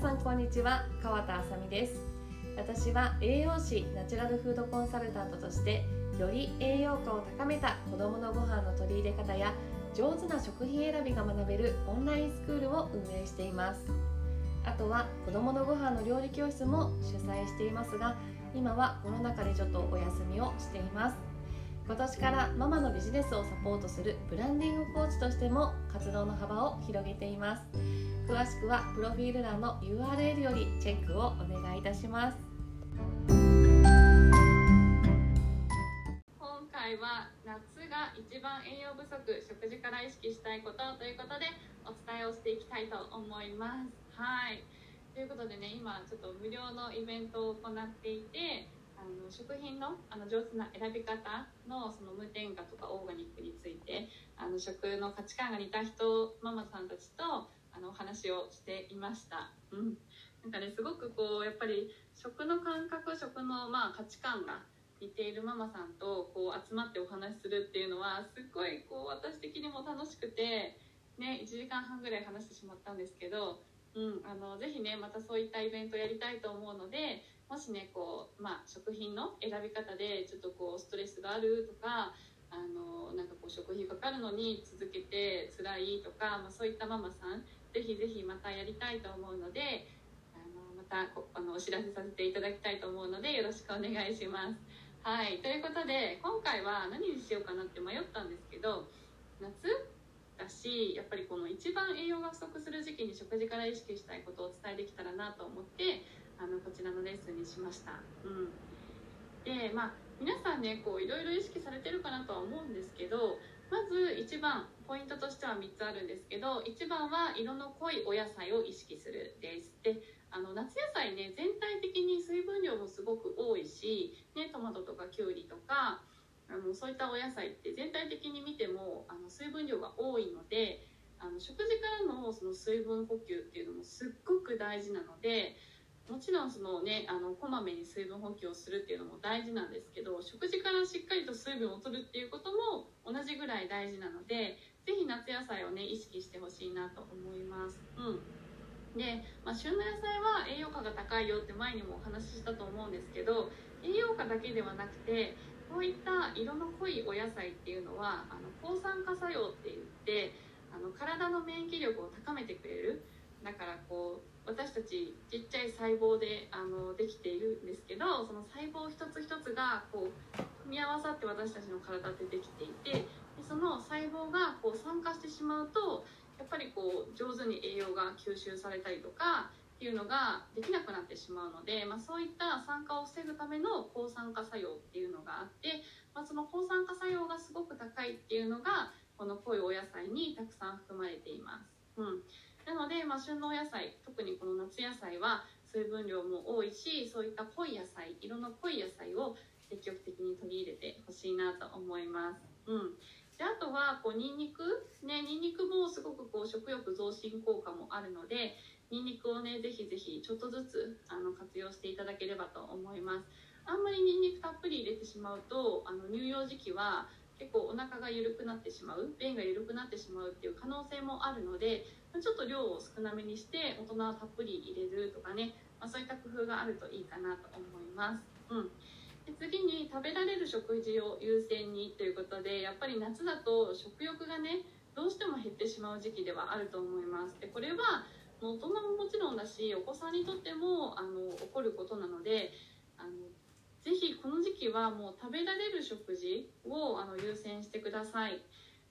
さんこんにちは。川田あさみです。私は栄養士ナチュラルフードコンサルタントとしてより栄養価を高めた子どものご飯の取り入れ方や上手な食品選びが学べるオンラインスクールを運営しています。あとは子どものご飯の料理教室も主催していますが今はコロナ禍でちょっとお休みをしています。今年からママのビジネスをサポートするブランディングコーチとしても活動の幅を広げています。詳しくはプロフィール欄の URL よりチェックをお願いいたします。今回は夏が一番栄養不足食事から意識したいことということでお伝えをしていきたいと思います。はい。ということでね今ちょっと無料のイベントを行っていてあの食品のあの上手な選び方のその無添加とかオーガニックについてあの食の価値観が似た人ママさんたちとあのお話をしていました。うん、なんかねすごくこうやっぱり食の感覚食のまあ価値観が似ているママさんとこう集まってお話しするっていうのはすっごいこう私的にも楽しくて、ね、1時間半ぐらい話してしまったんですけど、うん、あのぜひねまたそういったイベントやりたいと思うのでもしねこう、まあ、食品の選び方でちょっとこうストレスがあるとかあのなんかこう食費かかるのに続けて辛いとか、まあ、そういったママさんぜひぜひまたやりたいと思うのであのまたあのお知らせさせていただきたいと思うのでよろしくお願いします。はいということで今回は何にしようかなって迷ったんですけど夏だしやっぱりこの一番栄養が不足する時期に食事から意識したいことをお伝えできたらなと思ってあのこちらのレッスンにしました。うん、でまあ皆さんねこういろいろ意識されてるかなとは思うんですけどまず一番ポイントとしては3つあるんですけど1番は色の濃いお野菜を意識するです。であの夏野菜ね全体的に水分量もすごく多いし、ね、トマトとかきゅうりとかあのそういったお野菜って全体的に見てもあの水分量が多いのであの食事からのその水分補給っていうのもすっごく大事なのでもちろんそのねあのこまめに水分補給をするっていうのも大事なんですけど食事からしっかりと水分を取るっていうことも同じぐらい大事なので是非夏野菜をね意識してほしいなと思います。うんで、まあ、旬の野菜は栄養価が高いよって前にもお話ししたと思うんですけど栄養価だけではなくてこういった色の濃いお野菜っていうのはあの抗酸化作用って言ってあの体の免疫力を高めてくれるだからこう私たちちっちゃい細胞であのできているんですけどその細胞一つ一つがこう組み合わさって私たちの体ってできていてでその細胞がこう酸化してしまうとやっぱりこう上手に栄養が吸収されたりとかっていうのができなくなってしまうので、まあ、そういった酸化を防ぐための抗酸化作用っていうのがあって、まあ、その抗酸化作用がすごく高いっていうのがこの濃いお野菜にたくさん含まれています。で、まあ、旬のお野菜特にこの夏野菜は水分量も多いしそういった濃い野菜色の濃い野菜を積極的に取り入れてほしいなと思います。うんであとはこうニンニクねニンニクもすごくこう食欲増進効果もあるのでニンニクをねぜひぜひちょっとずつあの活用していただければと思いますあんまりニンニクたっぷり入れてしまうとあの乳幼児期は結構お腹が緩くなってしまう便が緩くなってしまうっていう可能性もあるのでちょっと量を少なめにして大人はたっぷり入れるとかね、まあ、そういった工夫があるといいかなと思います。うんで次に食べられる食事を優先にということでやっぱり夏だと食欲がねどうしても減ってしまう時期ではあると思いますでこれは大人ももちろんだしお子さんにとってもあの起こることなのでぜひこの時期はもう食べられる食事をあの優先してください。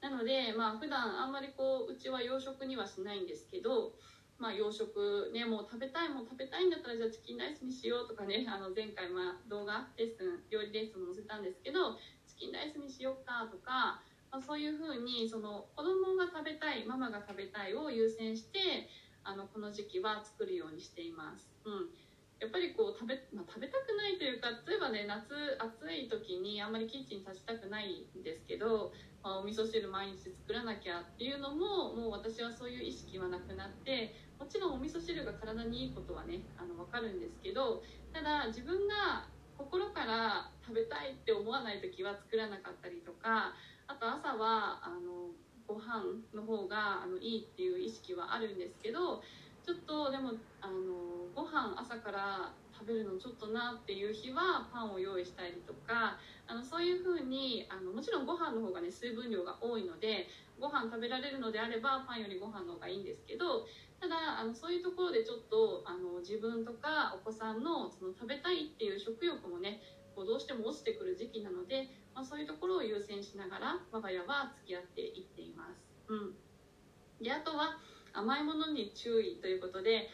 なので、まあ普段あんまりこう、うちは洋食にはしないんですけど、まあ洋食ね、もう食べたいもん食べたいんだったらじゃあチキンライスにしようとかね、あの前回まあ動画レッスン、料理レッスンも載せたんですけど、チキンライスにしようかとか、まあ、そういうふうにその子供が食べたい、ママが食べたいを優先して、あのこの時期は作るようにしています。うん。やっぱりこう食べ,、まあ、食べたくないというか例えばね夏暑い時にあんまりキッチンに立ちたくないんですけどまあ、お味噌汁毎日作らなきゃっていうのももう私はそういう意識はなくなってもちろんお味噌汁が体にいいことはねあの分かるんですけどただ自分が心から食べたいって思わない時は作らなかったりとかあと朝はあのご飯の方があのいいっていう意識はあるんですけどちょっとでもあのご飯朝から食べるのちょっとなっていう日はパンを用意したりとかあのそういう風にあのもちろんご飯の方がね水分量が多いのでご飯食べられるのであればパンよりご飯の方がいいんですけどただあのそういうところでちょっとあの自分とかお子さんのその食べたいっていう食欲もねこうどうしても落ちてくる時期なので、まあ、そういうところを優先しながら我が家は付き合っていっています。うん、であとは甘いものに注意ということで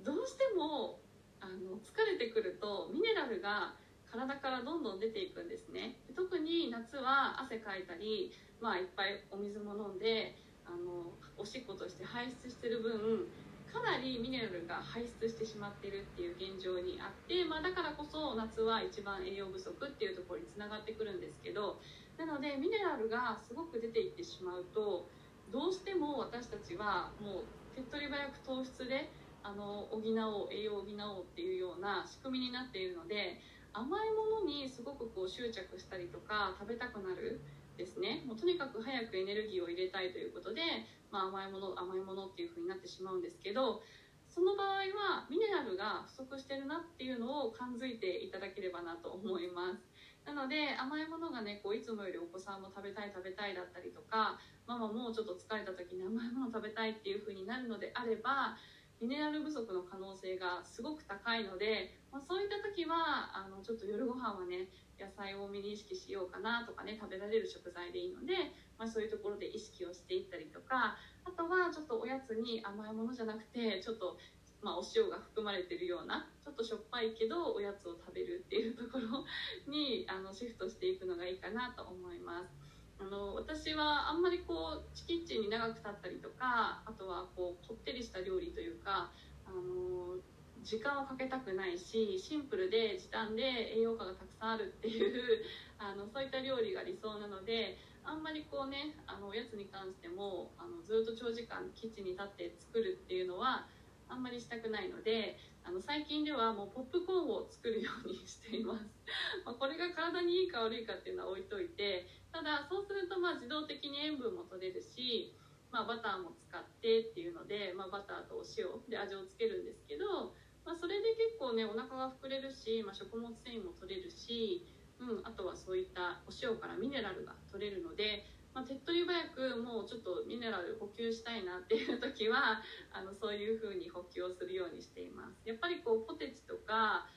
どうしてもあの疲れてくるとミネラルが体からどんどん出ていくんですね。特に夏は汗かいたり、まあ、いっぱいお水も飲んであのおしっことして排出してる分かなりミネラルが排出してしまってるっていう現状にあって、まあ、だからこそ夏は一番栄養不足っていうところにつながってくるんですけどなのでミネラルがすごく出ていってしまうとどうしても私たちはもう手っ取り早く糖質であの補おう栄養を補おうっていうような仕組みになっているので甘いものにすごくこう執着したりとか食べたくなるですね。もうとにかく早くエネルギーを入れたいということで、まあ、甘いもの甘いものっていう風になってしまうんですけどその場合はミネラルが不足してるなっていうのを感づいていただければなと思います。なので甘いものがねこういつもよりお子さんも食べたい食べたいだったりとかママもちょっと疲れた時に甘いもの食べたいっていう風になるのであればミネラル不足の可能性がすごく高いので、まあ、そういった時はあのちょっと夜ご飯はね野菜を多めに意識しようかなとかね食べられる食材でいいので、まあ、そういうところで意識をしていったりとかあとはちょっとおやつに甘いものじゃなくてちょっと、まあ、お塩が含まれてるようなちょっとしょっぱいけどおやつを食べるっていうところにあのシフトしていくのがいいかなと思います。あの私はあんまりこうキッチンに長く立ったりとかあとはこうこってりした料理というかあの時間をかけたくないしシンプルで時短で栄養価がたくさんあるっていうあのそういった料理が理想なのであんまりこうねあのおやつに関してもあのずっと長時間キッチンに立って作るっていうのはあんまりしたくないのであの最近ではもうポップコーンを作るようにしています。まこれが体にいいか悪いかっていうのは置いといてただそうするとまあ自動的に塩分も取れるしまあ、バターも使ってっていうので、まあ、バターとお塩で味をつけるんですけど、まあ、それで結構ねお腹が膨れるし、まあ、食物繊維も取れるし、うん、あとはそういったお塩からミネラルが取れるので、まあ、手っ取り早くもうちょっとミネラル補給したいなっていう時は あのそういう風に補給をするようにしています。やっぱりこうポテチとか、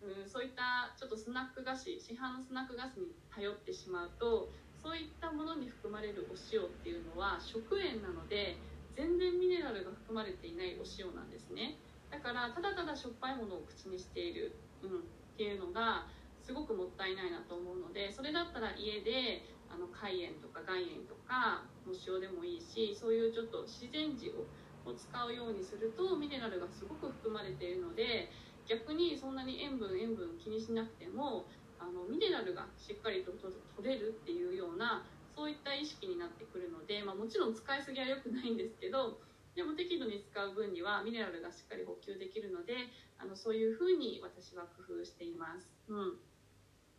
うん、そういったちょっとスナック菓子市販のスナック菓子に頼ってしまうとそういったものに含まれるお塩っていうのは食塩なので全然ミネラルが含まれていないお塩なんですね。だからただただしょっぱいものを口にしている、うん、っていうのがすごくもったいないなと思うのでそれだったら家であの海塩とか岩塩とかの塩でもいいしそういうちょっと自然塩を使うようにするとミネラルがすごく含まれているので逆にそんなに塩分塩分気にしなくてもあのミネラルがしっかりと取れるっていうようなそういった意識になってくるので、まあ、もちろん使いすぎは良くないんですけどでも適度に使う分にはミネラルがしっかり補給できるのであのそういうふうに私は工夫しています。うん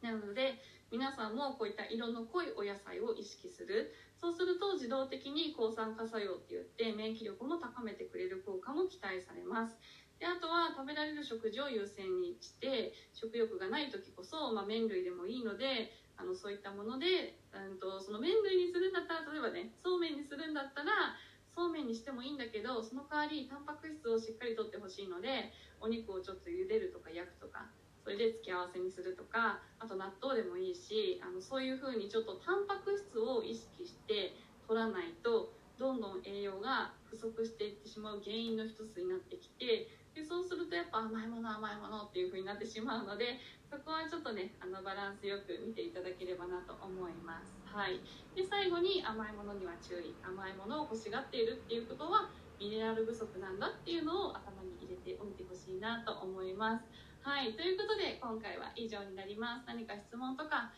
なので皆さんもこういった色の濃いお野菜を意識する。そうすると自動的に抗酸化作用って言って免疫力も高めてくれる効果も期待されます。であとは食べられる食事を優先にして食欲がない時こそ、まあ、麺類でもいいのであのそういったもので、うんと、その麺類にするんだったら例えばねそうめんにするんだったらそうめんにしてもいいんだけどその代わりタンパク質をしっかりとってほしいのでお肉をちょっと茹でるとか焼くとか。それで付け合わせにするとかあと納豆でもいいしあのそういう風にちょっとタンパク質を意識して取らないとどんどん栄養が不足していってしまう原因の一つになってきてでそうするとやっぱ甘いもの甘いものっていう風になってしまうのでそこはちょっとねあのバランスよく見ていただければなと思います。はい。で最後に甘いものには注意。甘いものを欲しがっているっていうことはミネラル不足なんだっていうのを頭に入れておいてほしいなと思います。はいということで今回は以上になります。何か質問とか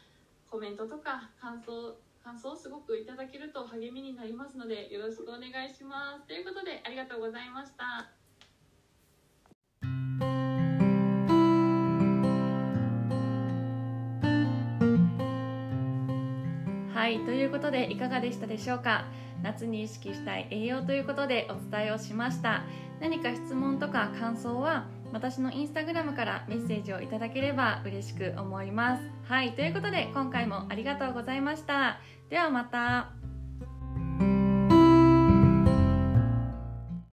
コメントとか感想感想をすごくいただけると励みになりますのでよろしくお願いします。ということでありがとうございました。はいということでいかがでしたでしょうか？夏に意識したい栄養ということでお伝えをしました。何か質問とか感想は私のインスタグラムからメッセージをいただければ嬉しく思います。はいということで今回もありがとうございました。ではまた。